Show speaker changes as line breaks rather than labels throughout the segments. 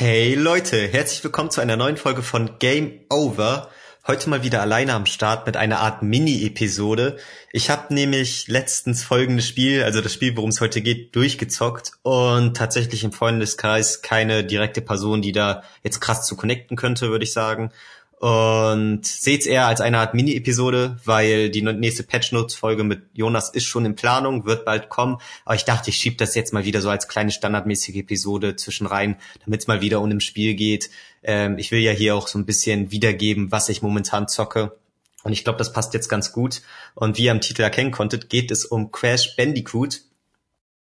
Hey Leute, herzlich willkommen zu einer neuen Folge von Game Over. Heute mal wieder alleine am Start mit einer Art Mini-Episode. Ich habe nämlich letztens folgendes Spiel, also das Spiel, worum es heute geht, durchgezockt und tatsächlich im Freundeskreis keine direkte Person, die da jetzt krass zu connecten könnte, würde ich sagen und seht's eher als eine Art Mini-Episode, weil die nächste Patch Notes Folge mit Jonas ist schon in Planung, wird bald kommen. Aber ich dachte, ich schieb das jetzt mal wieder so als kleine standardmäßige Episode zwischen rein, damit es mal wieder um im Spiel geht. Ähm, ich will ja hier auch so ein bisschen wiedergeben, was ich momentan zocke. Und ich glaube, das passt jetzt ganz gut. Und wie ihr am Titel erkennen konntet, geht es um Crash Bandicoot.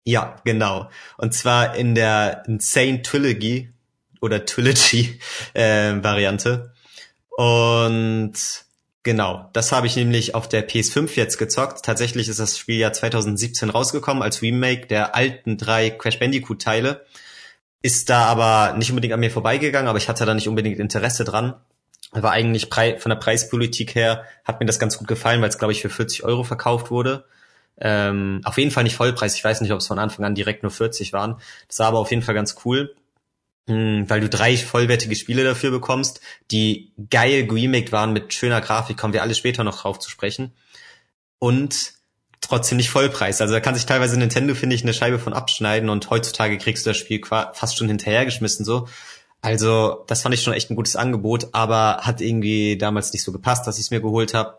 Ja, genau. Und zwar in der Insane Trilogy oder Trilogy äh, Variante. Und genau, das habe ich nämlich auf der PS5 jetzt gezockt. Tatsächlich ist das Spiel ja 2017 rausgekommen als Remake der alten drei Crash Bandicoot Teile. Ist da aber nicht unbedingt an mir vorbeigegangen, aber ich hatte da nicht unbedingt Interesse dran. War eigentlich von der Preispolitik her, hat mir das ganz gut gefallen, weil es, glaube ich, für 40 Euro verkauft wurde. Ähm, auf jeden Fall nicht Vollpreis. Ich weiß nicht, ob es von Anfang an direkt nur 40 waren. Das war aber auf jeden Fall ganz cool. Hm, weil du drei vollwertige Spiele dafür bekommst, die geil geremaked waren mit schöner Grafik, kommen wir alle später noch drauf zu sprechen. Und trotzdem nicht Vollpreis. Also da kann sich teilweise Nintendo, finde ich, eine Scheibe von abschneiden und heutzutage kriegst du das Spiel fast schon hinterhergeschmissen so. Also das fand ich schon echt ein gutes Angebot, aber hat irgendwie damals nicht so gepasst, dass ich es mir geholt habe.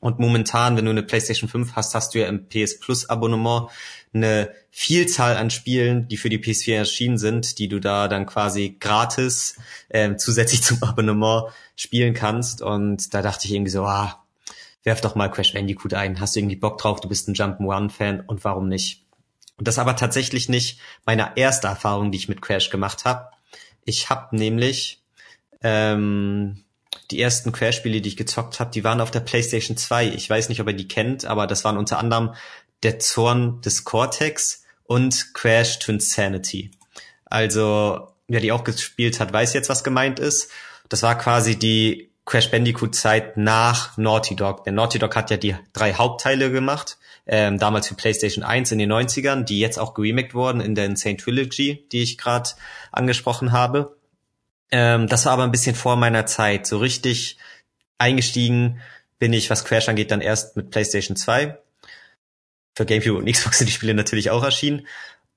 Und momentan, wenn du eine PlayStation 5 hast, hast du ja im PS Plus Abonnement eine Vielzahl an Spielen, die für die PS4 erschienen sind, die du da dann quasi gratis ähm, zusätzlich zum Abonnement spielen kannst. Und da dachte ich irgendwie so, ah, werf doch mal Crash Bandicoot ein. Hast du irgendwie Bock drauf? Du bist ein Jump'n'Run-Fan und warum nicht? Und das aber tatsächlich nicht meine erste Erfahrung, die ich mit Crash gemacht habe. Ich habe nämlich ähm, die ersten Crash-Spiele, die ich gezockt habe, die waren auf der PlayStation 2. Ich weiß nicht, ob ihr die kennt, aber das waren unter anderem der Zorn des Cortex und Crash to Insanity. Also, wer die auch gespielt hat, weiß jetzt, was gemeint ist. Das war quasi die Crash Bandicoot Zeit nach Naughty Dog. Denn Naughty Dog hat ja die drei Hauptteile gemacht, ähm, damals für PlayStation 1 in den 90ern, die jetzt auch geremaked wurden in der Insane Trilogy, die ich gerade angesprochen habe. Ähm, das war aber ein bisschen vor meiner Zeit. So richtig eingestiegen bin ich, was Crash angeht, dann erst mit PlayStation 2 für GameCube und Xbox sind die Spiele natürlich auch erschienen.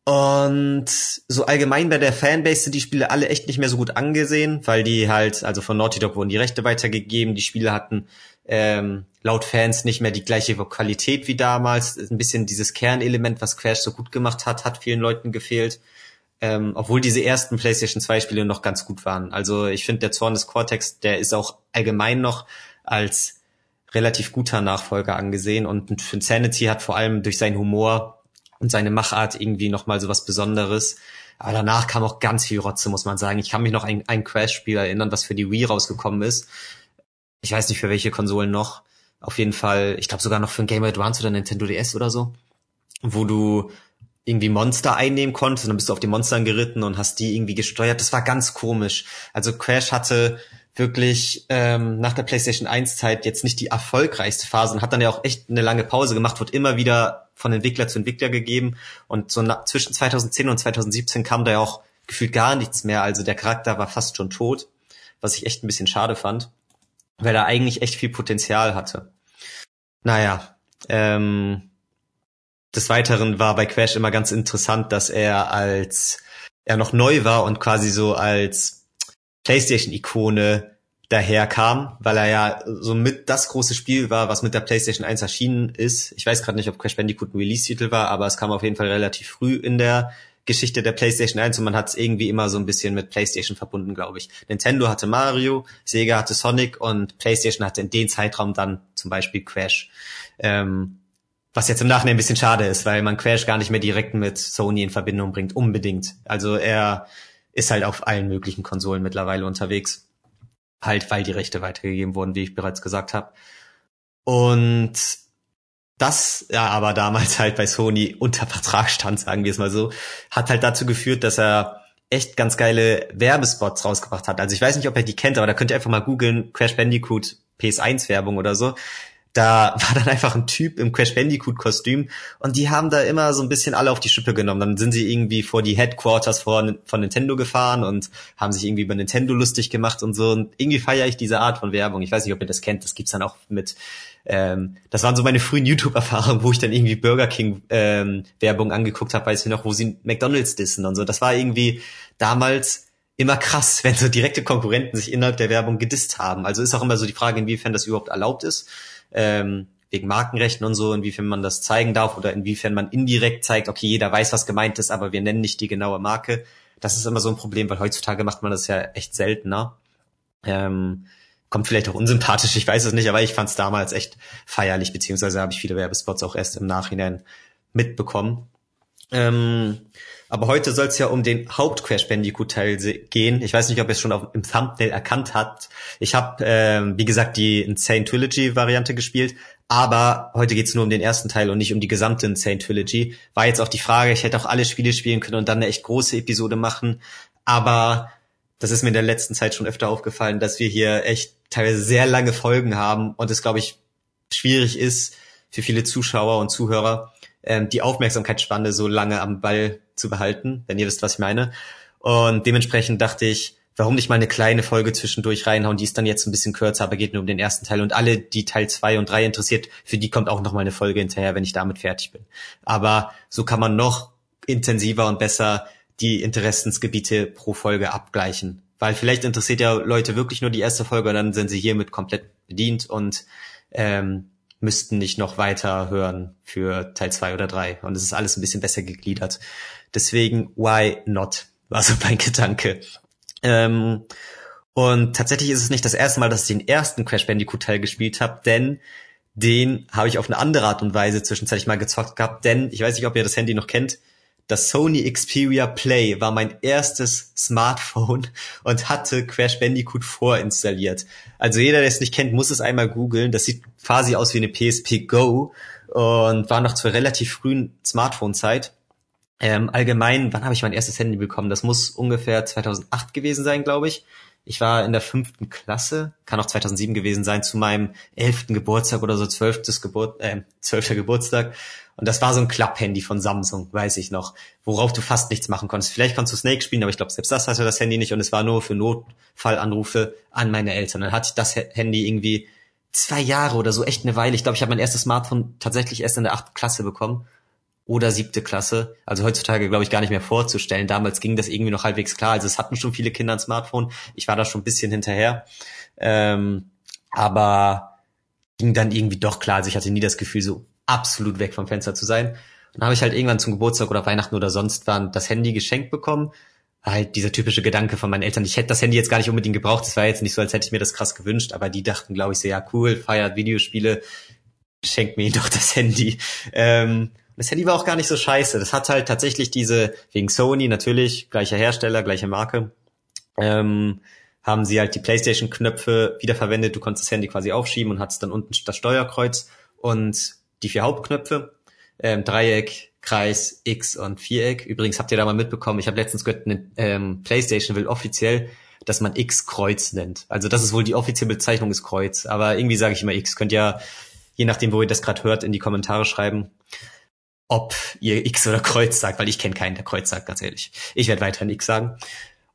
Und so allgemein bei der Fanbase sind die Spiele alle echt nicht mehr so gut angesehen, weil die halt, also von Naughty Dog wurden die Rechte weitergegeben, die Spiele hatten ähm, laut Fans nicht mehr die gleiche Qualität wie damals. Ein bisschen dieses Kernelement, was Crash so gut gemacht hat, hat vielen Leuten gefehlt. Ähm, obwohl diese ersten PlayStation 2 Spiele noch ganz gut waren. Also ich finde, der Zorn des Cortex, der ist auch allgemein noch als relativ guter Nachfolger angesehen und Insanity hat vor allem durch seinen Humor und seine Machart irgendwie nochmal so was Besonderes. Aber danach kam auch ganz viel Rotze, muss man sagen. Ich kann mich noch an ein Crash-Spiel erinnern, was für die Wii rausgekommen ist. Ich weiß nicht für welche Konsolen noch. Auf jeden Fall, ich glaube sogar noch für ein Game Advance oder Nintendo DS oder so, wo du irgendwie Monster einnehmen konntest und dann bist du auf die Monstern geritten und hast die irgendwie gesteuert. Das war ganz komisch. Also Crash hatte wirklich ähm, nach der PlayStation 1 Zeit jetzt nicht die erfolgreichste Phase und hat dann ja auch echt eine lange Pause gemacht, wird immer wieder von Entwickler zu Entwickler gegeben und so nach, zwischen 2010 und 2017 kam da ja auch gefühlt gar nichts mehr, also der Charakter war fast schon tot, was ich echt ein bisschen schade fand, weil er eigentlich echt viel Potenzial hatte. Naja, ähm, des Weiteren war bei Crash immer ganz interessant, dass er als er noch neu war und quasi so als PlayStation-Ikone daherkam, weil er ja so mit das große Spiel war, was mit der PlayStation 1 erschienen ist. Ich weiß gerade nicht, ob Crash Bandicoot ein Release-Titel war, aber es kam auf jeden Fall relativ früh in der Geschichte der PlayStation 1 und man hat es irgendwie immer so ein bisschen mit PlayStation verbunden, glaube ich. Nintendo hatte Mario, Sega hatte Sonic und PlayStation hatte in dem Zeitraum dann zum Beispiel Crash. Ähm, was jetzt im Nachhinein ein bisschen schade ist, weil man Crash gar nicht mehr direkt mit Sony in Verbindung bringt, unbedingt. Also er ist halt auf allen möglichen Konsolen mittlerweile unterwegs. Halt, weil die Rechte weitergegeben wurden, wie ich bereits gesagt habe. Und das ja aber damals halt bei Sony unter Vertrag stand, sagen wir es mal so, hat halt dazu geführt, dass er echt ganz geile Werbespots rausgebracht hat. Also ich weiß nicht, ob ihr die kennt, aber da könnt ihr einfach mal googeln, Crash Bandicoot PS1 Werbung oder so. Da war dann einfach ein Typ im Crash Bandicoot Kostüm und die haben da immer so ein bisschen alle auf die Schippe genommen. Dann sind sie irgendwie vor die Headquarters von, von Nintendo gefahren und haben sich irgendwie über Nintendo lustig gemacht und so. Und irgendwie feiere ich diese Art von Werbung. Ich weiß nicht, ob ihr das kennt. Das gibt's dann auch mit ähm, das waren so meine frühen YouTube-Erfahrungen, wo ich dann irgendwie Burger King ähm, Werbung angeguckt habe, weiß ich noch, wo sie McDonalds dissen und so. Das war irgendwie damals immer krass, wenn so direkte Konkurrenten sich innerhalb der Werbung gedisst haben. Also ist auch immer so die Frage, inwiefern das überhaupt erlaubt ist ähm, wegen Markenrechten und so, inwiefern man das zeigen darf oder inwiefern man indirekt zeigt, okay, jeder weiß, was gemeint ist, aber wir nennen nicht die genaue Marke. Das ist immer so ein Problem, weil heutzutage macht man das ja echt seltener. Ähm, kommt vielleicht auch unsympathisch, ich weiß es nicht, aber ich fand es damals echt feierlich, beziehungsweise habe ich viele Werbespots auch erst im Nachhinein mitbekommen. Ähm, aber heute soll es ja um den Haupt-Crash Bandicoot-Teil gehen. Ich weiß nicht, ob ihr es schon auf, im Thumbnail erkannt habt. Ich habe, ähm, wie gesagt, die Insane Trilogy-Variante gespielt, aber heute geht es nur um den ersten Teil und nicht um die gesamte Insane Trilogy. War jetzt auch die Frage, ich hätte auch alle Spiele spielen können und dann eine echt große Episode machen. Aber das ist mir in der letzten Zeit schon öfter aufgefallen, dass wir hier echt teilweise sehr lange Folgen haben und es, glaube ich, schwierig ist für viele Zuschauer und Zuhörer, ähm, die Aufmerksamkeitsspanne so lange am Ball zu behalten, wenn ihr wisst, was ich meine. Und dementsprechend dachte ich, warum nicht mal eine kleine Folge zwischendurch reinhauen, die ist dann jetzt ein bisschen kürzer, aber geht nur um den ersten Teil. Und alle, die Teil zwei und drei interessiert, für die kommt auch noch mal eine Folge hinterher, wenn ich damit fertig bin. Aber so kann man noch intensiver und besser die Interessensgebiete pro Folge abgleichen. Weil vielleicht interessiert ja Leute wirklich nur die erste Folge und dann sind sie hiermit komplett bedient und ähm, müssten nicht noch weiter hören für Teil zwei oder drei. Und es ist alles ein bisschen besser gegliedert. Deswegen, why not? War so mein Gedanke. Ähm, und tatsächlich ist es nicht das erste Mal, dass ich den ersten Crash Bandicoot Teil gespielt habe, denn den habe ich auf eine andere Art und Weise zwischenzeitlich mal gezockt gehabt, denn ich weiß nicht, ob ihr das Handy noch kennt. Das Sony Xperia Play war mein erstes Smartphone und hatte Crash Bandicoot vorinstalliert. Also jeder, der es nicht kennt, muss es einmal googeln. Das sieht quasi aus wie eine PSP Go und war noch zur relativ frühen Smartphone-Zeit. Ähm, allgemein, wann habe ich mein erstes Handy bekommen? Das muss ungefähr 2008 gewesen sein, glaube ich. Ich war in der fünften Klasse, kann auch 2007 gewesen sein, zu meinem elften Geburtstag oder so, zwölftes Geburt, äh, zwölfter Geburtstag. Und das war so ein Klapp-Handy von Samsung, weiß ich noch, worauf du fast nichts machen konntest. Vielleicht konntest du Snake spielen, aber ich glaube, selbst das hatte das Handy nicht und es war nur für Notfallanrufe an meine Eltern. Dann hatte ich das Handy irgendwie zwei Jahre oder so, echt eine Weile. Ich glaube, ich habe mein erstes Smartphone tatsächlich erst in der achten Klasse bekommen oder siebte Klasse. Also heutzutage glaube ich gar nicht mehr vorzustellen. Damals ging das irgendwie noch halbwegs klar. Also es hatten schon viele Kinder ein Smartphone. Ich war da schon ein bisschen hinterher. Ähm, aber ging dann irgendwie doch klar. Also ich hatte nie das Gefühl, so absolut weg vom Fenster zu sein. Und dann habe ich halt irgendwann zum Geburtstag oder Weihnachten oder sonst wann das Handy geschenkt bekommen. Halt dieser typische Gedanke von meinen Eltern. Ich hätte das Handy jetzt gar nicht unbedingt gebraucht. Das war jetzt nicht so, als hätte ich mir das krass gewünscht. Aber die dachten, glaube ich, so, ja cool, feiert Videospiele, schenkt mir doch das Handy. Ähm, das Handy war auch gar nicht so scheiße. Das hat halt tatsächlich diese, wegen Sony natürlich, gleicher Hersteller, gleiche Marke, ähm, haben sie halt die Playstation-Knöpfe wiederverwendet. Du konntest das Handy quasi aufschieben und hattest dann unten das Steuerkreuz und die vier Hauptknöpfe, ähm, Dreieck, Kreis, X und Viereck. Übrigens habt ihr da mal mitbekommen, ich habe letztens gehört, eine ähm, Playstation will offiziell, dass man X Kreuz nennt. Also das ist wohl die offizielle Bezeichnung ist Kreuz, aber irgendwie sage ich immer X. Könnt ja, je nachdem, wo ihr das gerade hört, in die Kommentare schreiben ob ihr X oder Kreuz sagt, weil ich kenne keinen, der Kreuz sagt, ganz ehrlich. Ich werde weiterhin X sagen.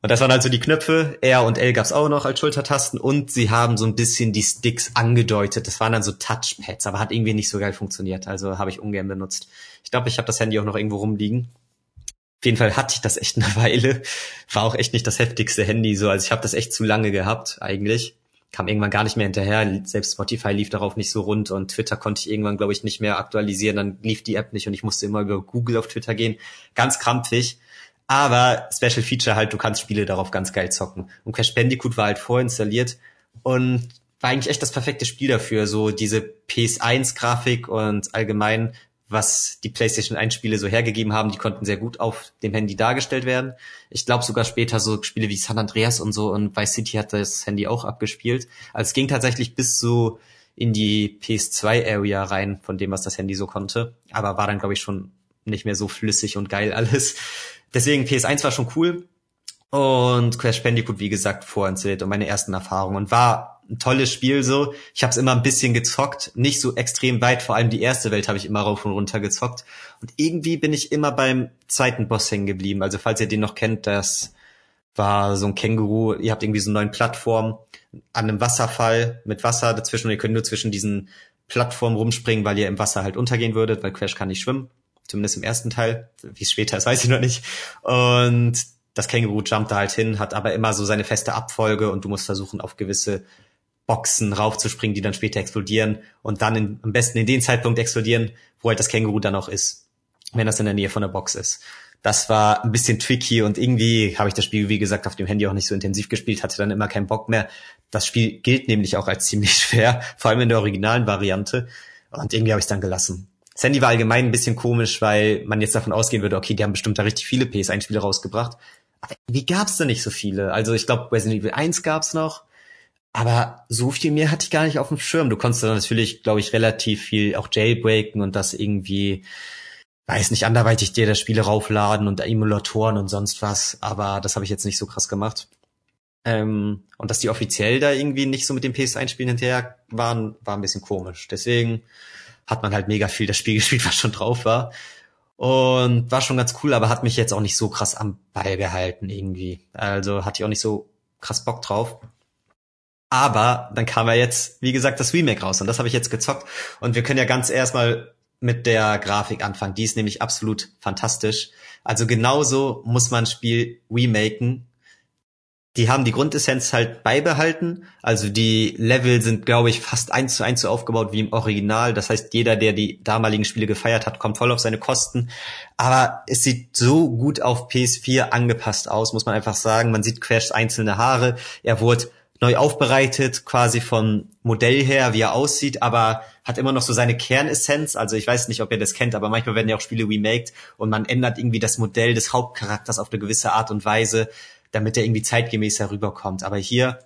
Und das waren also die Knöpfe. R und L gab's auch noch als Schultertasten und sie haben so ein bisschen die Sticks angedeutet. Das waren dann so Touchpads, aber hat irgendwie nicht so geil funktioniert. Also habe ich ungern benutzt. Ich glaube, ich habe das Handy auch noch irgendwo rumliegen. Auf jeden Fall hatte ich das echt eine Weile. War auch echt nicht das heftigste Handy so. Also ich habe das echt zu lange gehabt eigentlich kam irgendwann gar nicht mehr hinterher. Selbst Spotify lief darauf nicht so rund und Twitter konnte ich irgendwann, glaube ich, nicht mehr aktualisieren. Dann lief die App nicht und ich musste immer über Google auf Twitter gehen. Ganz krampfig. Aber Special Feature halt, du kannst Spiele darauf ganz geil zocken. Und Crash Bandicoot war halt vorinstalliert und war eigentlich echt das perfekte Spiel dafür. So diese PS1-Grafik und allgemein was die PlayStation 1 Spiele so hergegeben haben, die konnten sehr gut auf dem Handy dargestellt werden. Ich glaube sogar später so Spiele wie San Andreas und so und Vice City hat das Handy auch abgespielt. Also es ging tatsächlich bis so in die PS2 Area rein von dem, was das Handy so konnte, aber war dann glaube ich schon nicht mehr so flüssig und geil alles. Deswegen PS1 war schon cool und Crash Bandicoot wie gesagt vorinstalliert und meine ersten Erfahrungen und war ein tolles Spiel so. Ich habe es immer ein bisschen gezockt, nicht so extrem weit, vor allem die erste Welt habe ich immer rauf und runter gezockt. Und irgendwie bin ich immer beim zweiten Boss hängen geblieben. Also falls ihr den noch kennt, das war so ein Känguru, ihr habt irgendwie so eine neuen Plattform an einem Wasserfall mit Wasser dazwischen und ihr könnt nur zwischen diesen Plattformen rumspringen, weil ihr im Wasser halt untergehen würdet, weil Crash kann nicht schwimmen. Zumindest im ersten Teil. Wie es später ist, weiß ich noch nicht. Und das Känguru jumpt da halt hin, hat aber immer so seine feste Abfolge und du musst versuchen, auf gewisse Boxen raufzuspringen, die dann später explodieren und dann in, am besten in den Zeitpunkt explodieren, wo halt das Känguru dann auch ist, wenn das in der Nähe von der Box ist. Das war ein bisschen tricky und irgendwie habe ich das Spiel, wie gesagt, auf dem Handy auch nicht so intensiv gespielt, hatte dann immer keinen Bock mehr. Das Spiel gilt nämlich auch als ziemlich schwer, vor allem in der originalen Variante. Und irgendwie habe ich es dann gelassen. Sandy war allgemein ein bisschen komisch, weil man jetzt davon ausgehen würde, okay, die haben bestimmt da richtig viele PS1-Spiele rausgebracht. Aber wie gab's da nicht so viele? Also ich glaube, Resident Evil 1 gab's noch, aber so viel mehr hatte ich gar nicht auf dem Schirm. Du konntest dann natürlich, glaube ich, relativ viel auch jailbreaken und das irgendwie, weiß nicht, anderweitig dir das Spiele raufladen und Emulatoren und sonst was, aber das habe ich jetzt nicht so krass gemacht. Ähm, und dass die offiziell da irgendwie nicht so mit dem PS1-Spielen hinterher waren, war ein bisschen komisch. Deswegen hat man halt mega viel das Spiel gespielt, was schon drauf war. Und war schon ganz cool, aber hat mich jetzt auch nicht so krass am Ball gehalten irgendwie. Also hatte ich auch nicht so krass Bock drauf. Aber dann kam ja jetzt, wie gesagt, das Remake raus und das habe ich jetzt gezockt. Und wir können ja ganz erstmal mit der Grafik anfangen. Die ist nämlich absolut fantastisch. Also genauso muss man ein Spiel remaken, die haben die Grundessenz halt beibehalten. Also die Level sind, glaube ich, fast eins zu eins so aufgebaut wie im Original. Das heißt, jeder, der die damaligen Spiele gefeiert hat, kommt voll auf seine Kosten. Aber es sieht so gut auf PS4 angepasst aus, muss man einfach sagen. Man sieht Crashs einzelne Haare. Er wurde neu aufbereitet, quasi vom Modell her, wie er aussieht, aber hat immer noch so seine Kernessenz. Also ich weiß nicht, ob ihr das kennt, aber manchmal werden ja auch Spiele remaked und man ändert irgendwie das Modell des Hauptcharakters auf eine gewisse Art und Weise damit er irgendwie zeitgemäß herüberkommt. Aber hier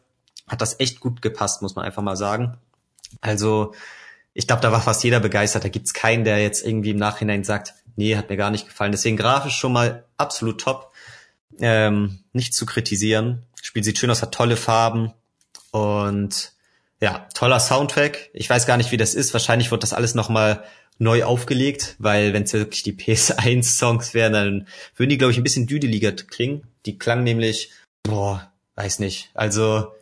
hat das echt gut gepasst, muss man einfach mal sagen. Also ich glaube, da war fast jeder begeistert. Da gibt's keinen, der jetzt irgendwie im Nachhinein sagt, nee, hat mir gar nicht gefallen. Deswegen grafisch schon mal absolut top. Ähm, nicht zu kritisieren. Spiel sieht schön aus, hat tolle Farben und ja, toller Soundtrack. Ich weiß gar nicht, wie das ist. Wahrscheinlich wird das alles nochmal neu aufgelegt, weil wenn es wirklich die PS1-Songs wären, dann würden die, glaube ich, ein bisschen düdeliger klingen. Die klang nämlich, boah, weiß nicht. Also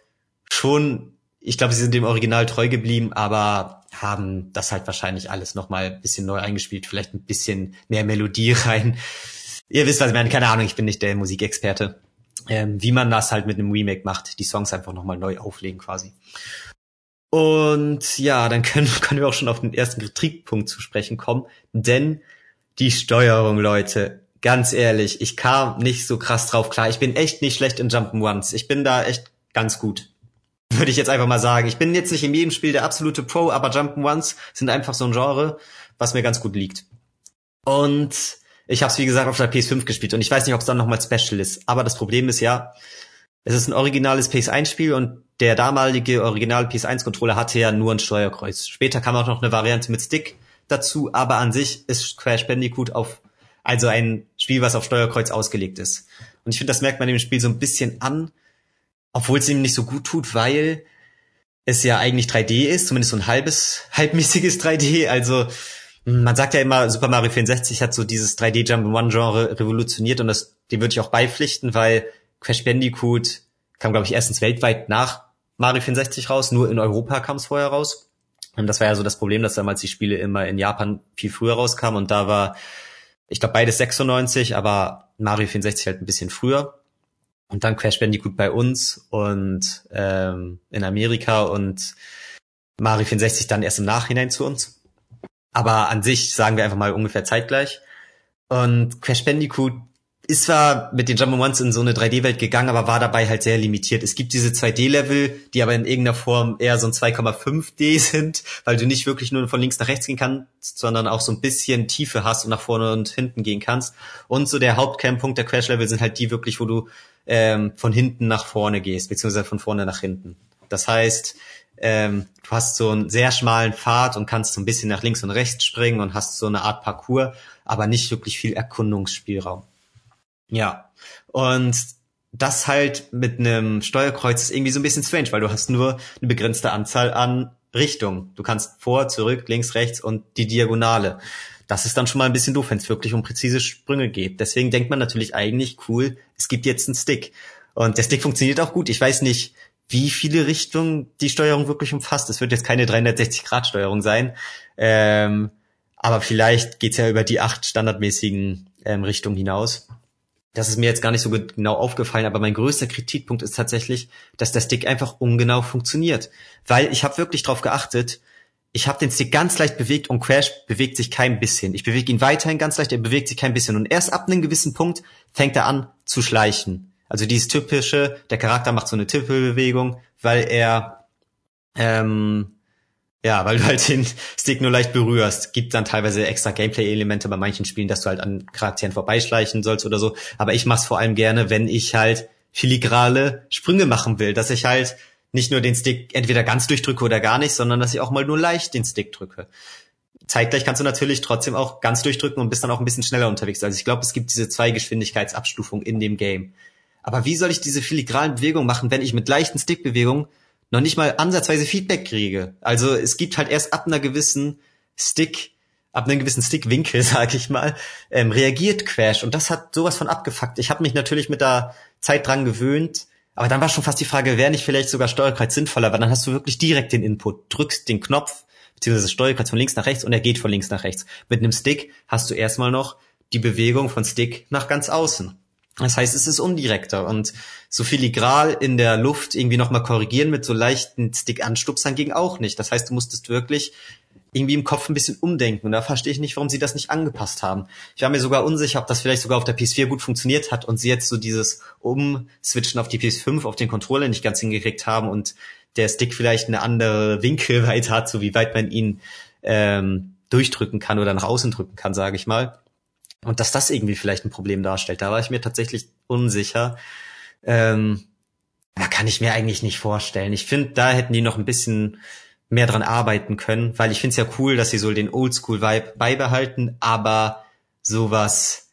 schon, ich glaube, sie sind dem Original treu geblieben, aber haben das halt wahrscheinlich alles nochmal ein bisschen neu eingespielt, vielleicht ein bisschen mehr Melodie rein. Ihr wisst, was ich meine, keine Ahnung, ich bin nicht der Musikexperte. Ähm, wie man das halt mit einem Remake macht, die Songs einfach nochmal neu auflegen quasi. Und ja, dann können, können wir auch schon auf den ersten Kritikpunkt zu sprechen kommen, denn die Steuerung, Leute, ganz ehrlich, ich kam nicht so krass drauf klar. Ich bin echt nicht schlecht in Jump'n'Ones. Ich bin da echt ganz gut. Würde ich jetzt einfach mal sagen. Ich bin jetzt nicht in jedem Spiel der absolute Pro, aber Jump'n'Ones sind einfach so ein Genre, was mir ganz gut liegt. Und ich habe es wie gesagt auf der PS5 gespielt und ich weiß nicht, ob es dann nochmal Special ist. Aber das Problem ist ja, es ist ein originales PS1-Spiel und der damalige originale PS1-Controller hatte ja nur ein Steuerkreuz. Später kam auch noch eine Variante mit Stick dazu, aber an sich ist Crash Bandicoot auf also ein Spiel, was auf Steuerkreuz ausgelegt ist. Und ich finde, das merkt man dem Spiel so ein bisschen an, obwohl es ihm nicht so gut tut, weil es ja eigentlich 3D ist, zumindest so ein halbes, halbmäßiges 3D. Also man sagt ja immer, Super Mario 64 hat so dieses 3D Jump Genre revolutioniert und das, dem würde ich auch beipflichten, weil Crash Bandicoot kam, glaube ich, erstens weltweit nach Mario 64 raus, nur in Europa kam es vorher raus. Und das war ja so das Problem, dass damals die Spiele immer in Japan viel früher rauskamen und da war, ich glaube, beides 96, aber Mario 64 halt ein bisschen früher. Und dann Crash Bandicoot bei uns und ähm, in Amerika und Mario 64 dann erst im Nachhinein zu uns. Aber an sich sagen wir einfach mal ungefähr zeitgleich. Und Crash Bandicoot ist zwar mit den Jump'n'Ones in so eine 3D-Welt gegangen, aber war dabei halt sehr limitiert. Es gibt diese 2D-Level, die aber in irgendeiner Form eher so ein 2,5D sind, weil du nicht wirklich nur von links nach rechts gehen kannst, sondern auch so ein bisschen Tiefe hast und nach vorne und hinten gehen kannst. Und so der Hauptcamppunkt der Crash-Level sind halt die wirklich, wo du ähm, von hinten nach vorne gehst, beziehungsweise von vorne nach hinten. Das heißt, ähm, du hast so einen sehr schmalen Pfad und kannst so ein bisschen nach links und rechts springen und hast so eine Art Parcours, aber nicht wirklich viel Erkundungsspielraum. Ja. Und das halt mit einem Steuerkreuz ist irgendwie so ein bisschen strange, weil du hast nur eine begrenzte Anzahl an Richtungen. Du kannst vor, zurück, links, rechts und die Diagonale. Das ist dann schon mal ein bisschen doof, wenn es wirklich um präzise Sprünge geht. Deswegen denkt man natürlich eigentlich, cool, es gibt jetzt einen Stick. Und der Stick funktioniert auch gut. Ich weiß nicht, wie viele Richtungen die Steuerung wirklich umfasst. Es wird jetzt keine 360-Grad-Steuerung sein. Ähm, aber vielleicht geht's ja über die acht standardmäßigen ähm, Richtungen hinaus. Das ist mir jetzt gar nicht so genau aufgefallen, aber mein größter Kritikpunkt ist tatsächlich, dass der Stick einfach ungenau funktioniert. Weil ich habe wirklich drauf geachtet, ich habe den Stick ganz leicht bewegt und Crash bewegt sich kein bisschen. Ich bewege ihn weiterhin ganz leicht, er bewegt sich kein bisschen. Und erst ab einem gewissen Punkt fängt er an zu schleichen. Also dieses typische, der Charakter macht so eine Tippelbewegung, weil er ähm, ja, weil du halt den Stick nur leicht berührst. Gibt dann teilweise extra Gameplay-Elemente bei manchen Spielen, dass du halt an Charakteren vorbeischleichen sollst oder so. Aber ich mach's vor allem gerne, wenn ich halt filigrale Sprünge machen will, dass ich halt nicht nur den Stick entweder ganz durchdrücke oder gar nicht, sondern dass ich auch mal nur leicht den Stick drücke. Zeitgleich kannst du natürlich trotzdem auch ganz durchdrücken und bist dann auch ein bisschen schneller unterwegs. Also ich glaube, es gibt diese zwei Geschwindigkeitsabstufungen in dem Game. Aber wie soll ich diese filigranen Bewegungen machen, wenn ich mit leichten Stickbewegungen noch nicht mal ansatzweise Feedback kriege. Also es gibt halt erst ab einer gewissen Stick, ab einem gewissen Stickwinkel, sag ich mal, ähm, reagiert Crash und das hat sowas von abgefuckt. Ich habe mich natürlich mit der Zeit dran gewöhnt, aber dann war schon fast die Frage, wäre nicht vielleicht sogar Steuerkreuz sinnvoller, weil dann hast du wirklich direkt den Input, drückst den Knopf beziehungsweise Steuerkreuz von links nach rechts und er geht von links nach rechts. Mit einem Stick hast du erstmal noch die Bewegung von Stick nach ganz außen. Das heißt, es ist undirekter und so filigral in der Luft irgendwie nochmal korrigieren mit so leichten Stick-Anstupsern ging auch nicht. Das heißt, du musstest wirklich irgendwie im Kopf ein bisschen umdenken. Und da verstehe ich nicht, warum sie das nicht angepasst haben. Ich war mir sogar unsicher, ob das vielleicht sogar auf der PS4 gut funktioniert hat und sie jetzt so dieses Umswitchen auf die PS5, auf den Controller nicht ganz hingekriegt haben und der Stick vielleicht eine andere Winkelweite hat, so wie weit man ihn ähm, durchdrücken kann oder nach außen drücken kann, sage ich mal. Und dass das irgendwie vielleicht ein Problem darstellt, da war ich mir tatsächlich unsicher. Ähm, da kann ich mir eigentlich nicht vorstellen. Ich finde, da hätten die noch ein bisschen mehr dran arbeiten können, weil ich finde es ja cool, dass sie so den Oldschool-Vibe beibehalten, aber sowas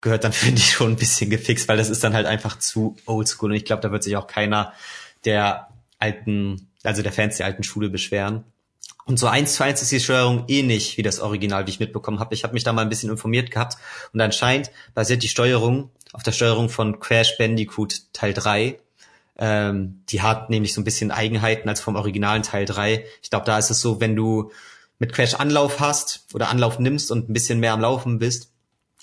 gehört dann, finde ich, schon ein bisschen gefixt, weil das ist dann halt einfach zu oldschool und ich glaube, da wird sich auch keiner der alten, also der Fans der alten Schule beschweren. Und so eins zu eins ist die Steuerung eh nicht wie das Original, wie ich mitbekommen habe. Ich habe mich da mal ein bisschen informiert gehabt und anscheinend basiert die Steuerung auf der Steuerung von Crash Bandicoot Teil 3. Ähm, die hat nämlich so ein bisschen Eigenheiten als vom originalen Teil 3. Ich glaube, da ist es so, wenn du mit Crash Anlauf hast oder Anlauf nimmst und ein bisschen mehr am Laufen bist,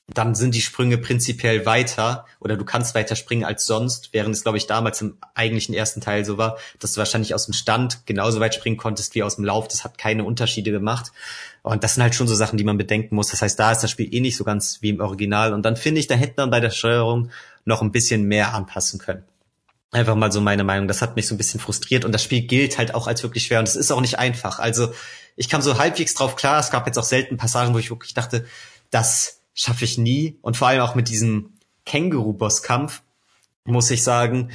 dann sind die Sprünge prinzipiell weiter oder du kannst weiter springen als sonst, während es, glaube ich, damals im eigentlichen ersten Teil so war, dass du wahrscheinlich aus dem Stand genauso weit springen konntest wie aus dem Lauf. Das hat keine Unterschiede gemacht. Und das sind halt schon so Sachen, die man bedenken muss. Das heißt, da ist das Spiel eh nicht so ganz wie im Original. Und dann finde ich, da hätte man bei der Steuerung noch ein bisschen mehr anpassen können. Einfach mal so meine Meinung. Das hat mich so ein bisschen frustriert und das Spiel gilt halt auch als wirklich schwer und es ist auch nicht einfach. Also ich kam so halbwegs drauf klar. Es gab jetzt auch selten Passagen, wo ich wirklich dachte, das schaffe ich nie. Und vor allem auch mit diesem Känguru-Bosskampf, muss ich sagen,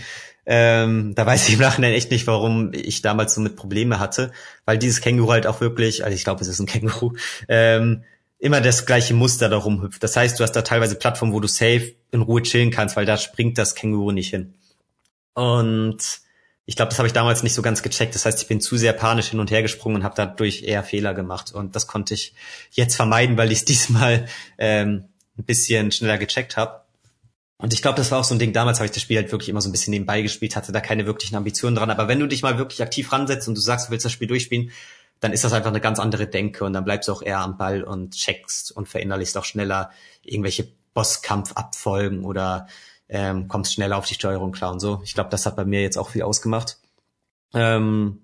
ähm, da weiß ich im Nachhinein echt nicht, warum ich damals so mit Probleme hatte, weil dieses Känguru halt auch wirklich, also ich glaube, es ist ein Känguru, ähm, immer das gleiche Muster da rumhüpft. Das heißt, du hast da teilweise Plattformen, wo du safe in Ruhe chillen kannst, weil da springt das Känguru nicht hin. Und ich glaube, das habe ich damals nicht so ganz gecheckt. Das heißt, ich bin zu sehr panisch hin und her gesprungen und habe dadurch eher Fehler gemacht. Und das konnte ich jetzt vermeiden, weil ich es diesmal ähm, ein bisschen schneller gecheckt habe. Und ich glaube, das war auch so ein Ding. Damals habe ich das Spiel halt wirklich immer so ein bisschen nebenbei gespielt, hatte da keine wirklichen Ambitionen dran. Aber wenn du dich mal wirklich aktiv ransetzt und du sagst, du willst das Spiel durchspielen, dann ist das einfach eine ganz andere Denke und dann bleibst du auch eher am Ball und checkst und verinnerlichst auch schneller irgendwelche Bosskampfabfolgen oder ähm, kommst schneller auf die Steuerung klar und so. Ich glaube, das hat bei mir jetzt auch viel ausgemacht. Ähm,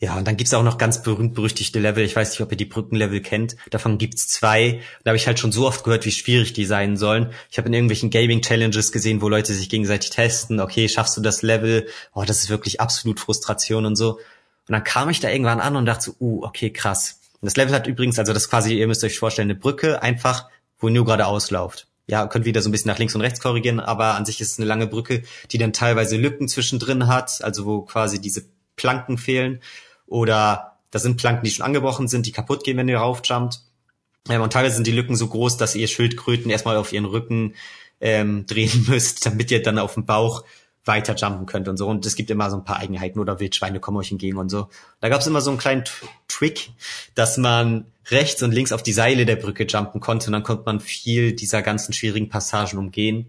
ja, und dann gibt's auch noch ganz berühmt-berüchtigte Level. Ich weiß nicht, ob ihr die Brückenlevel kennt. Davon gibt's zwei. Da habe ich halt schon so oft gehört, wie schwierig die sein sollen. Ich habe in irgendwelchen Gaming-Challenges gesehen, wo Leute sich gegenseitig testen. Okay, schaffst du das Level? Oh, das ist wirklich absolut Frustration und so. Und dann kam ich da irgendwann an und dachte so, uh, okay, krass. Und das Level hat übrigens, also das quasi, ihr müsst euch vorstellen, eine Brücke einfach, wo nur gerade auslauft ja, könnt wieder so ein bisschen nach links und rechts korrigieren, aber an sich ist es eine lange Brücke, die dann teilweise Lücken zwischendrin hat, also wo quasi diese Planken fehlen oder da sind Planken, die schon angebrochen sind, die kaputt gehen, wenn ihr raufjumpt. Ähm, und teilweise sind die Lücken so groß, dass ihr Schildkröten erstmal auf ihren Rücken ähm, drehen müsst, damit ihr dann auf dem Bauch weiter jumpen könnt und so. Und es gibt immer so ein paar Eigenheiten oder Wildschweine kommen euch entgegen und so. Da gab es immer so einen kleinen Trick, dass man rechts und links auf die Seile der Brücke jumpen konnte und dann konnte man viel dieser ganzen schwierigen Passagen umgehen.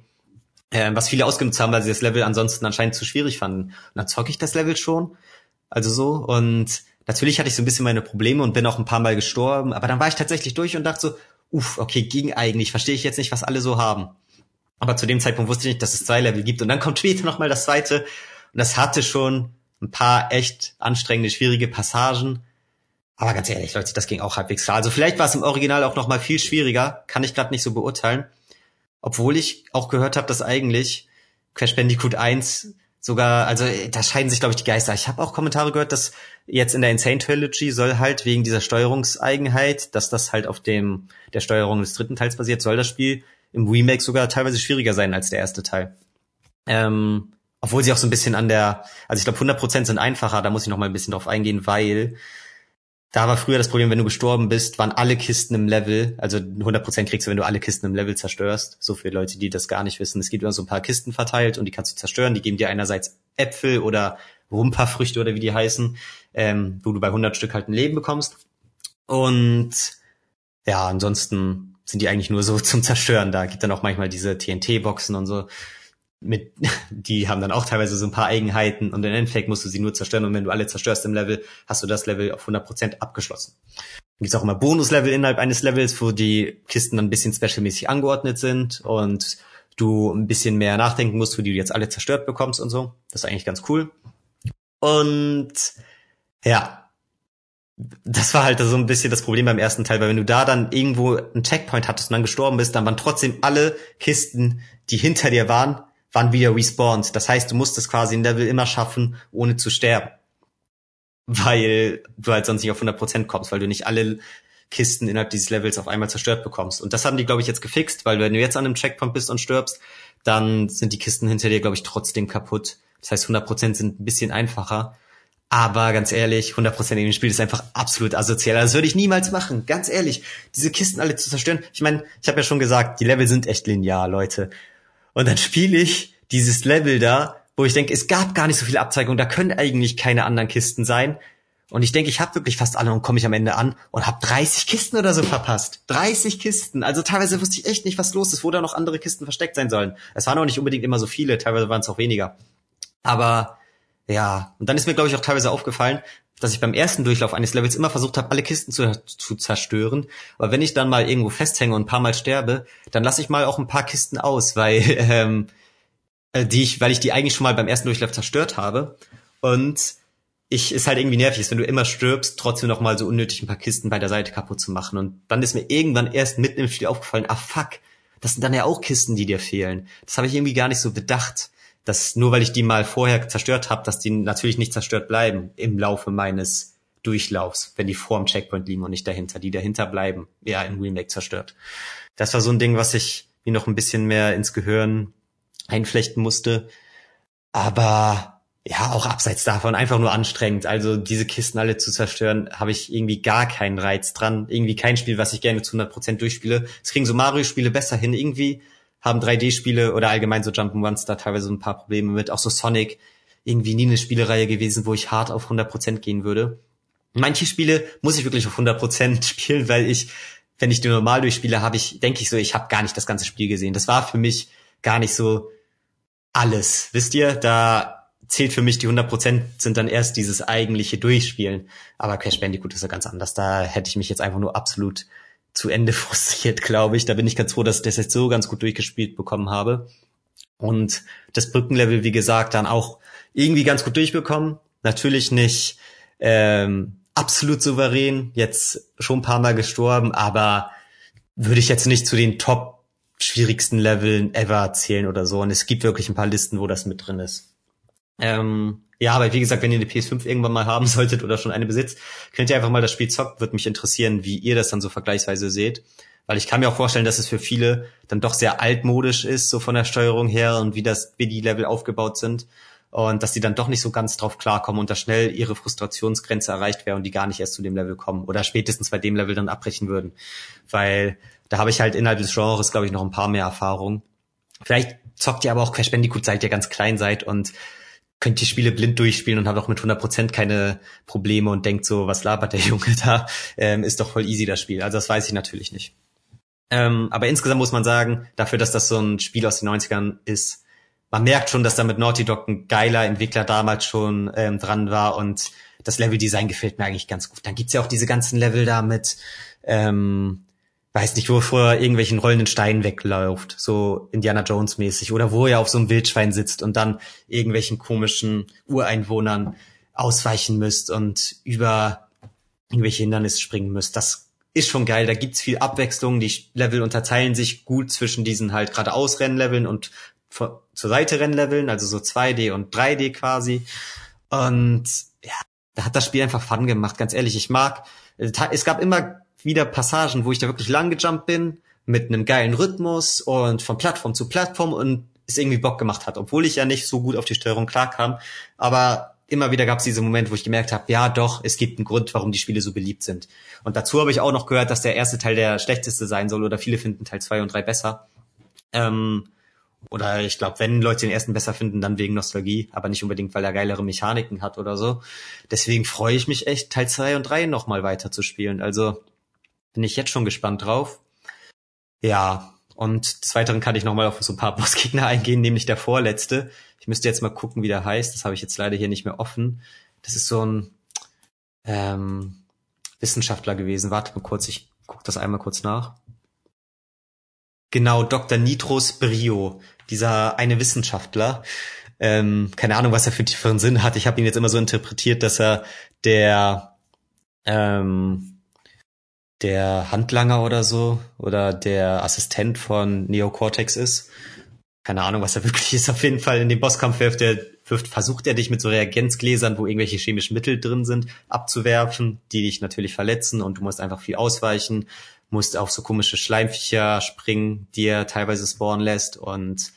Äh, was viele ausgenutzt haben, weil sie das Level ansonsten anscheinend zu schwierig fanden. Und dann zocke ich das Level schon. Also so. Und natürlich hatte ich so ein bisschen meine Probleme und bin auch ein paar Mal gestorben. Aber dann war ich tatsächlich durch und dachte so, uff, okay, ging eigentlich. Verstehe ich jetzt nicht, was alle so haben. Aber zu dem Zeitpunkt wusste ich nicht, dass es zwei Level gibt. Und dann kommt später nochmal das zweite. Und das hatte schon ein paar echt anstrengende, schwierige Passagen. Aber ganz ehrlich, Leute, das ging auch halbwegs klar. Also vielleicht war es im Original auch nochmal viel schwieriger. Kann ich gerade nicht so beurteilen. Obwohl ich auch gehört habe, dass eigentlich Crash Bandicoot 1 sogar, also da scheiden sich, glaube ich, die Geister. Ich habe auch Kommentare gehört, dass jetzt in der Insane Trilogy soll halt wegen dieser Steuerungseigenheit, dass das halt auf dem der Steuerung des dritten Teils basiert, soll das Spiel im Remake sogar teilweise schwieriger sein als der erste Teil. Ähm, obwohl sie auch so ein bisschen an der, also ich glaube 100% sind einfacher, da muss ich noch mal ein bisschen drauf eingehen, weil da war früher das Problem, wenn du gestorben bist, waren alle Kisten im Level, also 100% kriegst du, wenn du alle Kisten im Level zerstörst. So für Leute, die das gar nicht wissen. Es gibt immer so ein paar Kisten verteilt und die kannst du zerstören. Die geben dir einerseits Äpfel oder Rumperfrüchte oder wie die heißen, ähm, wo du bei 100 Stück halt ein Leben bekommst. Und ja, ansonsten sind die eigentlich nur so zum Zerstören. Da gibt dann auch manchmal diese TNT-Boxen und so. Mit, die haben dann auch teilweise so ein paar Eigenheiten und im Endeffekt musst du sie nur zerstören und wenn du alle zerstörst im Level, hast du das Level auf 100% abgeschlossen. Dann gibt's auch immer Bonuslevel innerhalb eines Levels, wo die Kisten dann ein bisschen specialmäßig angeordnet sind und du ein bisschen mehr nachdenken musst, wo die du jetzt alle zerstört bekommst und so. Das ist eigentlich ganz cool. Und ja, das war halt so ein bisschen das Problem beim ersten Teil, weil wenn du da dann irgendwo einen Checkpoint hattest und dann gestorben bist, dann waren trotzdem alle Kisten, die hinter dir waren, waren wieder respawned. Das heißt, du musstest quasi ein Level immer schaffen, ohne zu sterben. Weil du halt sonst nicht auf 100% kommst, weil du nicht alle Kisten innerhalb dieses Levels auf einmal zerstört bekommst. Und das haben die, glaube ich, jetzt gefixt, weil wenn du jetzt an einem Checkpoint bist und stirbst, dann sind die Kisten hinter dir, glaube ich, trotzdem kaputt. Das heißt, 100% sind ein bisschen einfacher. Aber ganz ehrlich, 100% in dem Spiel ist einfach absolut asozial. Das würde ich niemals machen. Ganz ehrlich, diese Kisten alle zu zerstören. Ich meine, ich habe ja schon gesagt, die Level sind echt linear, Leute. Und dann spiele ich dieses Level da, wo ich denke, es gab gar nicht so viele Abzweigungen, da können eigentlich keine anderen Kisten sein. Und ich denke, ich habe wirklich fast alle und komme ich am Ende an und habe 30 Kisten oder so verpasst. 30 Kisten. Also teilweise wusste ich echt nicht, was los ist, wo da noch andere Kisten versteckt sein sollen. Es waren auch nicht unbedingt immer so viele, teilweise waren es auch weniger. Aber ja, und dann ist mir, glaube ich, auch teilweise aufgefallen, dass ich beim ersten Durchlauf eines Levels immer versucht habe, alle Kisten zu, zu zerstören. Aber wenn ich dann mal irgendwo festhänge und ein paar Mal sterbe, dann lasse ich mal auch ein paar Kisten aus, weil ähm, äh, die ich, weil ich die eigentlich schon mal beim ersten Durchlauf zerstört habe. Und ich ist halt irgendwie nervig, ist, wenn du immer stirbst, trotzdem noch mal so unnötig ein paar Kisten bei der Seite kaputt zu machen. Und dann ist mir irgendwann erst mitten im Spiel aufgefallen, ah fuck, das sind dann ja auch Kisten, die dir fehlen. Das habe ich irgendwie gar nicht so bedacht, dass nur weil ich die mal vorher zerstört habe, dass die natürlich nicht zerstört bleiben im Laufe meines Durchlaufs, wenn die vorm Checkpoint liegen und nicht dahinter. Die dahinter bleiben, ja, im Remake zerstört. Das war so ein Ding, was ich mir noch ein bisschen mehr ins Gehirn einflechten musste. Aber ja, auch abseits davon einfach nur anstrengend. Also diese Kisten alle zu zerstören, habe ich irgendwie gar keinen Reiz dran. Irgendwie kein Spiel, was ich gerne zu 100% durchspiele. Es kriegen so Mario-Spiele besser hin. Irgendwie haben 3D-Spiele oder allgemein so Jump'n'Runs da teilweise ein paar Probleme mit. Auch so Sonic, irgendwie nie eine Spielereihe gewesen, wo ich hart auf 100% gehen würde. Manche Spiele muss ich wirklich auf 100% spielen, weil ich, wenn ich die normal durchspiele, habe ich, denke ich so, ich habe gar nicht das ganze Spiel gesehen. Das war für mich gar nicht so alles. Wisst ihr, da zählt für mich die 100% sind dann erst dieses eigentliche Durchspielen. Aber Crash Bandicoot ist ja ganz anders. Da hätte ich mich jetzt einfach nur absolut zu Ende frustriert, glaube ich. Da bin ich ganz froh, dass ich das jetzt so ganz gut durchgespielt bekommen habe. Und das Brückenlevel, wie gesagt, dann auch irgendwie ganz gut durchbekommen. Natürlich nicht ähm, absolut souverän, jetzt schon ein paar Mal gestorben, aber würde ich jetzt nicht zu den Top schwierigsten Leveln ever zählen oder so. Und es gibt wirklich ein paar Listen, wo das mit drin ist. Ähm, ja, aber wie gesagt, wenn ihr eine PS5 irgendwann mal haben solltet oder schon eine besitzt, könnt ihr einfach mal das Spiel zocken. Würde mich interessieren, wie ihr das dann so vergleichsweise seht. Weil ich kann mir auch vorstellen, dass es für viele dann doch sehr altmodisch ist, so von der Steuerung her und wie das, wie die Level aufgebaut sind. Und dass die dann doch nicht so ganz drauf klarkommen und da schnell ihre Frustrationsgrenze erreicht wäre und die gar nicht erst zu dem Level kommen oder spätestens bei dem Level dann abbrechen würden. Weil da habe ich halt innerhalb des Genres, glaube ich, noch ein paar mehr Erfahrungen. Vielleicht zockt ihr aber auch Crash Bandicoot, seit ihr ganz klein seid und könnt die Spiele blind durchspielen und habt auch mit 100% keine Probleme und denkt so, was labert der Junge da? Ähm, ist doch voll easy das Spiel. Also das weiß ich natürlich nicht. Ähm, aber insgesamt muss man sagen, dafür, dass das so ein Spiel aus den 90ern ist, man merkt schon, dass da mit Naughty Dog ein geiler Entwickler damals schon ähm, dran war und das Leveldesign gefällt mir eigentlich ganz gut. Dann gibt's ja auch diese ganzen Level da mit, ähm, weiß nicht, wo vor irgendwelchen rollenden Steinen wegläuft, so Indiana Jones mäßig, oder wo er auf so einem Wildschwein sitzt und dann irgendwelchen komischen Ureinwohnern ausweichen müsst und über irgendwelche Hindernisse springen müsst. Das ist schon geil. Da gibt's viel Abwechslung. Die Level unterteilen sich gut zwischen diesen halt geradeaus Rennleveln und zur Seite Rennleveln, also so 2D und 3D quasi. Und ja, da hat das Spiel einfach Fun gemacht, ganz ehrlich. Ich mag, es gab immer wieder Passagen, wo ich da wirklich lang gejumpt bin, mit einem geilen Rhythmus und von Plattform zu Plattform und es irgendwie Bock gemacht hat, obwohl ich ja nicht so gut auf die Steuerung klarkam. Aber immer wieder gab es diese Momente, wo ich gemerkt habe, ja doch, es gibt einen Grund, warum die Spiele so beliebt sind. Und dazu habe ich auch noch gehört, dass der erste Teil der schlechteste sein soll oder viele finden Teil zwei und drei besser. Ähm, oder ich glaube, wenn Leute den ersten besser finden, dann wegen Nostalgie, aber nicht unbedingt, weil er geilere Mechaniken hat oder so. Deswegen freue ich mich echt, Teil zwei und drei nochmal weiter zu spielen. Also bin ich jetzt schon gespannt drauf. Ja, und des Weiteren kann ich nochmal auf so ein paar Bossgegner eingehen, nämlich der vorletzte. Ich müsste jetzt mal gucken, wie der heißt. Das habe ich jetzt leider hier nicht mehr offen. Das ist so ein ähm, Wissenschaftler gewesen. Warte mal kurz, ich gucke das einmal kurz nach. Genau, Dr. Nitros Brio, dieser eine Wissenschaftler. Ähm, keine Ahnung, was er für tieferen Sinn hat. Ich habe ihn jetzt immer so interpretiert, dass er der ähm, der Handlanger oder so oder der Assistent von Neocortex ist. Keine Ahnung, was er wirklich ist. Auf jeden Fall in dem Bosskampf wirft er, wirft, versucht er dich mit so Reagenzgläsern, wo irgendwelche chemischen Mittel drin sind, abzuwerfen, die dich natürlich verletzen und du musst einfach viel ausweichen, musst auf so komische Schleimviecher springen, die er teilweise spawnen lässt und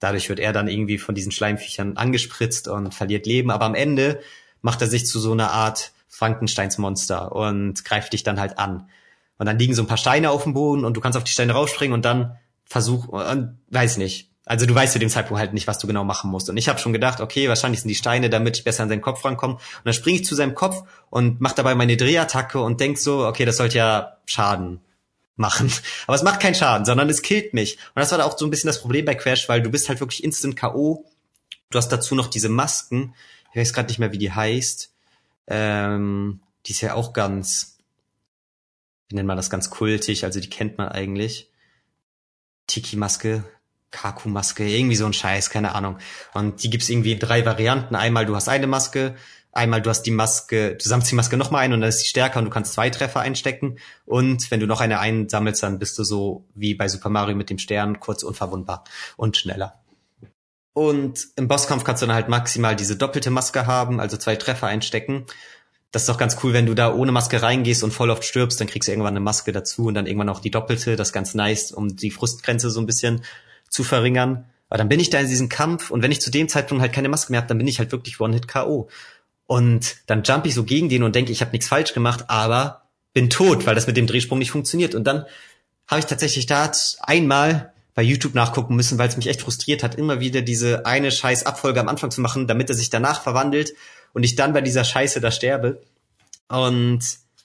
dadurch wird er dann irgendwie von diesen Schleimviechern angespritzt und verliert Leben. Aber am Ende macht er sich zu so einer Art Frankensteins Monster und greift dich dann halt an. Und dann liegen so ein paar Steine auf dem Boden und du kannst auf die Steine rausspringen und dann versuch, und weiß nicht. Also du weißt zu dem Zeitpunkt halt nicht, was du genau machen musst. Und ich habe schon gedacht, okay, wahrscheinlich sind die Steine, damit ich besser an seinen Kopf rankomme. Und dann springe ich zu seinem Kopf und mache dabei meine Drehattacke und denk so, okay, das sollte ja Schaden machen. Aber es macht keinen Schaden, sondern es killt mich. Und das war da auch so ein bisschen das Problem bei Crash, weil du bist halt wirklich instant K.O. Du hast dazu noch diese Masken. Ich weiß gerade nicht mehr, wie die heißt. Ähm, die ist ja auch ganz wie nennt man das ganz kultig, also die kennt man eigentlich. Tiki-Maske, Kaku-Maske, irgendwie so ein Scheiß, keine Ahnung. Und die gibt's irgendwie drei Varianten. Einmal du hast eine Maske, einmal du hast die Maske, du sammelst die Maske nochmal ein und dann ist die stärker und du kannst zwei Treffer einstecken. Und wenn du noch eine einsammelst, dann bist du so wie bei Super Mario mit dem Stern kurz unverwundbar und schneller. Und im Bosskampf kannst du dann halt maximal diese doppelte Maske haben, also zwei Treffer einstecken das ist doch ganz cool, wenn du da ohne Maske reingehst und voll oft stirbst, dann kriegst du irgendwann eine Maske dazu und dann irgendwann auch die doppelte, das ist ganz nice, um die Frustgrenze so ein bisschen zu verringern. Aber dann bin ich da in diesem Kampf und wenn ich zu dem Zeitpunkt halt keine Maske mehr habe, dann bin ich halt wirklich One-Hit-K.O. Und dann jump ich so gegen den und denke, ich habe nichts falsch gemacht, aber bin tot, weil das mit dem Drehsprung nicht funktioniert. Und dann habe ich tatsächlich da einmal bei YouTube nachgucken müssen, weil es mich echt frustriert hat, immer wieder diese eine scheiß Abfolge am Anfang zu machen, damit er sich danach verwandelt und ich dann bei dieser Scheiße da sterbe. Und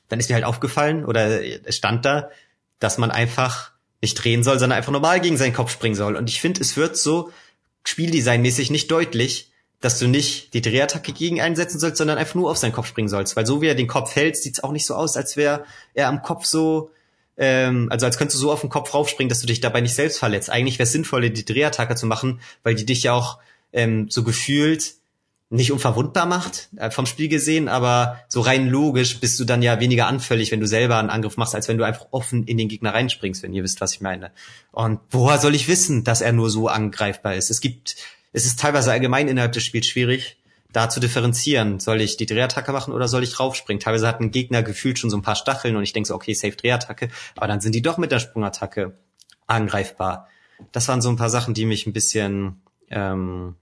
dann ist mir halt aufgefallen oder es stand da, dass man einfach nicht drehen soll, sondern einfach normal gegen seinen Kopf springen soll. Und ich finde, es wird so spieldesignmäßig nicht deutlich, dass du nicht die Drehattacke gegen einsetzen sollst, sondern einfach nur auf seinen Kopf springen sollst. Weil so wie er den Kopf hält, sieht's auch nicht so aus, als wäre er am Kopf so, ähm, also als könntest du so auf den Kopf raufspringen, dass du dich dabei nicht selbst verletzt. Eigentlich wäre es sinnvoll, die Drehattacke zu machen, weil die dich ja auch ähm, so gefühlt nicht unverwundbar macht, äh, vom Spiel gesehen, aber so rein logisch bist du dann ja weniger anfällig, wenn du selber einen Angriff machst, als wenn du einfach offen in den Gegner reinspringst, wenn ihr wisst, was ich meine. Und woher soll ich wissen, dass er nur so angreifbar ist? Es gibt, es ist teilweise allgemein innerhalb des Spiels schwierig, da zu differenzieren. Soll ich die Drehattacke machen oder soll ich raufspringen? Teilweise hat ein Gegner gefühlt schon so ein paar Stacheln und ich denke so, okay, safe Drehattacke, aber dann sind die doch mit der Sprungattacke angreifbar. Das waren so ein paar Sachen, die mich ein bisschen ähm,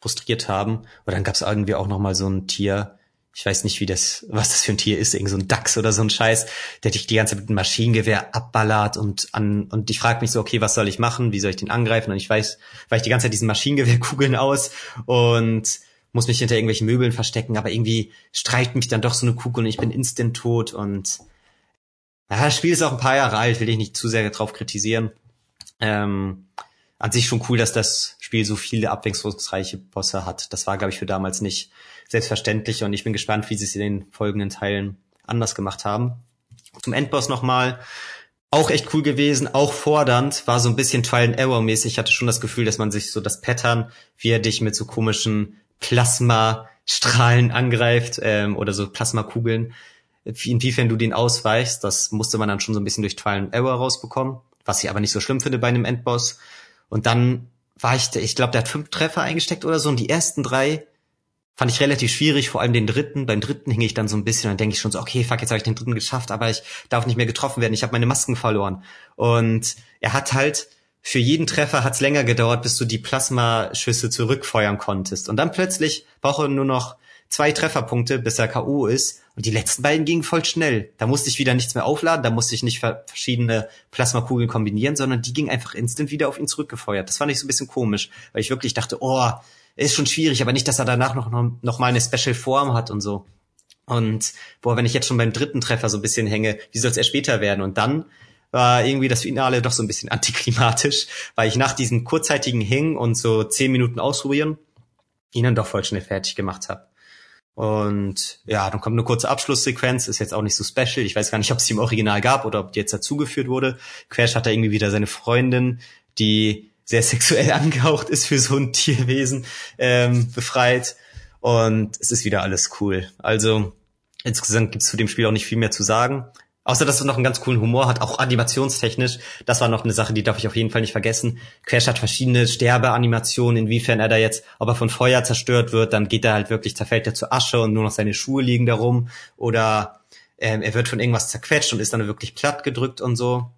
frustriert haben. Und dann gab es irgendwie auch noch mal so ein Tier, ich weiß nicht, wie das, was das für ein Tier ist, irgend so ein Dachs oder so ein Scheiß, der dich die ganze Zeit mit einem Maschinengewehr abballert und an, und ich frage mich so, okay, was soll ich machen? Wie soll ich den angreifen? Und ich weiß, weil ich die ganze Zeit diesen Maschinengewehrkugeln aus und muss mich hinter irgendwelchen Möbeln verstecken, aber irgendwie streicht mich dann doch so eine Kugel und ich bin instant tot und ja, das Spiel ist auch ein paar Jahre alt, will ich nicht zu sehr drauf kritisieren. Ähm, an sich schon cool, dass das Spiel so viele abwechslungsreiche Bosse hat. Das war, glaube ich, für damals nicht selbstverständlich und ich bin gespannt, wie sie es in den folgenden Teilen anders gemacht haben. Zum Endboss nochmal. Auch echt cool gewesen, auch fordernd, war so ein bisschen Trial and Error mäßig. Ich hatte schon das Gefühl, dass man sich so das Pattern, wie er dich mit so komischen Plasmastrahlen angreift ähm, oder so Plasmakugeln, inwiefern du den ausweichst, das musste man dann schon so ein bisschen durch Trial and Error rausbekommen, was ich aber nicht so schlimm finde bei einem Endboss. Und dann war ich, ich glaube, der hat fünf Treffer eingesteckt oder so und die ersten drei fand ich relativ schwierig, vor allem den dritten. Beim dritten hing ich dann so ein bisschen und denke ich schon so, okay, fuck, jetzt habe ich den dritten geschafft, aber ich darf nicht mehr getroffen werden. Ich habe meine Masken verloren. Und er hat halt für jeden Treffer hat's länger gedauert, bis du die Plasmaschüsse zurückfeuern konntest. Und dann plötzlich braucht er nur noch zwei Trefferpunkte, bis er K.O. ist. Und die letzten beiden gingen voll schnell. Da musste ich wieder nichts mehr aufladen, da musste ich nicht verschiedene Plasmakugeln kombinieren, sondern die gingen einfach instant wieder auf ihn zurückgefeuert. Das fand ich so ein bisschen komisch, weil ich wirklich dachte, oh, ist schon schwierig, aber nicht, dass er danach noch, noch, noch mal eine Special Form hat und so. Und boah, wenn ich jetzt schon beim dritten Treffer so ein bisschen hänge, wie soll es erst später werden? Und dann war irgendwie das Finale doch so ein bisschen antiklimatisch, weil ich nach diesem kurzzeitigen Hängen und so zehn Minuten ausprobieren ihn dann doch voll schnell fertig gemacht habe. Und ja, dann kommt eine kurze Abschlusssequenz, ist jetzt auch nicht so special. Ich weiß gar nicht, ob es die im Original gab oder ob die jetzt dazugeführt wurde. Crash hat da irgendwie wieder seine Freundin, die sehr sexuell angehaucht ist für so ein Tierwesen, ähm, befreit. Und es ist wieder alles cool. Also insgesamt gibt's zu dem Spiel auch nicht viel mehr zu sagen. Außer, dass es noch einen ganz coolen Humor hat, auch animationstechnisch. Das war noch eine Sache, die darf ich auf jeden Fall nicht vergessen. Crash hat verschiedene Sterbeanimationen, inwiefern er da jetzt, ob er von Feuer zerstört wird, dann geht er halt wirklich, zerfällt er zu Asche und nur noch seine Schuhe liegen da rum. Oder ähm, er wird von irgendwas zerquetscht und ist dann wirklich platt gedrückt und so.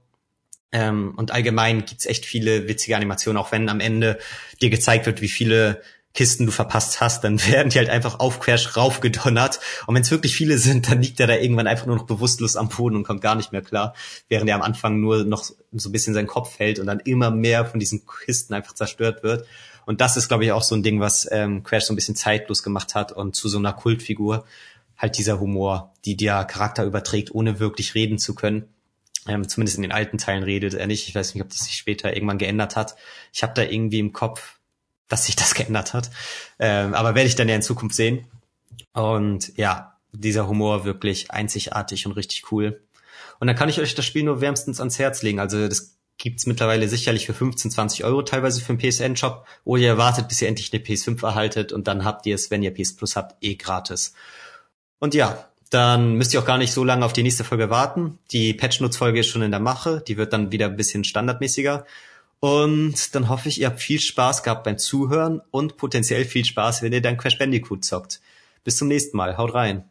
Ähm, und allgemein gibt's echt viele witzige Animationen, auch wenn am Ende dir gezeigt wird, wie viele Kisten du verpasst hast, dann werden die halt einfach auf Crash raufgedonnert. Und wenn es wirklich viele sind, dann liegt er da irgendwann einfach nur noch bewusstlos am Boden und kommt gar nicht mehr klar, während er am Anfang nur noch so ein bisschen sein Kopf hält und dann immer mehr von diesen Kisten einfach zerstört wird. Und das ist, glaube ich, auch so ein Ding, was ähm, Crash so ein bisschen zeitlos gemacht hat und zu so einer Kultfigur halt dieser Humor, die dir Charakter überträgt, ohne wirklich reden zu können. Ähm, zumindest in den alten Teilen redet er nicht. Ich weiß nicht, ob das sich später irgendwann geändert hat. Ich habe da irgendwie im Kopf, dass sich das geändert hat. Ähm, aber werde ich dann ja in Zukunft sehen. Und ja, dieser Humor wirklich einzigartig und richtig cool. Und dann kann ich euch das Spiel nur wärmstens ans Herz legen. Also das gibt's mittlerweile sicherlich für 15, 20 Euro teilweise für den PSN-Shop. Oder ihr wartet, bis ihr endlich eine PS5 erhaltet und dann habt ihr es, wenn ihr PS Plus habt, eh gratis. Und ja, dann müsst ihr auch gar nicht so lange auf die nächste Folge warten. Die Patch-Notes-Folge ist schon in der Mache. Die wird dann wieder ein bisschen standardmäßiger. Und dann hoffe ich, ihr habt viel Spaß gehabt beim Zuhören und potenziell viel Spaß, wenn ihr dann Crash Bandicoot zockt. Bis zum nächsten Mal. Haut rein.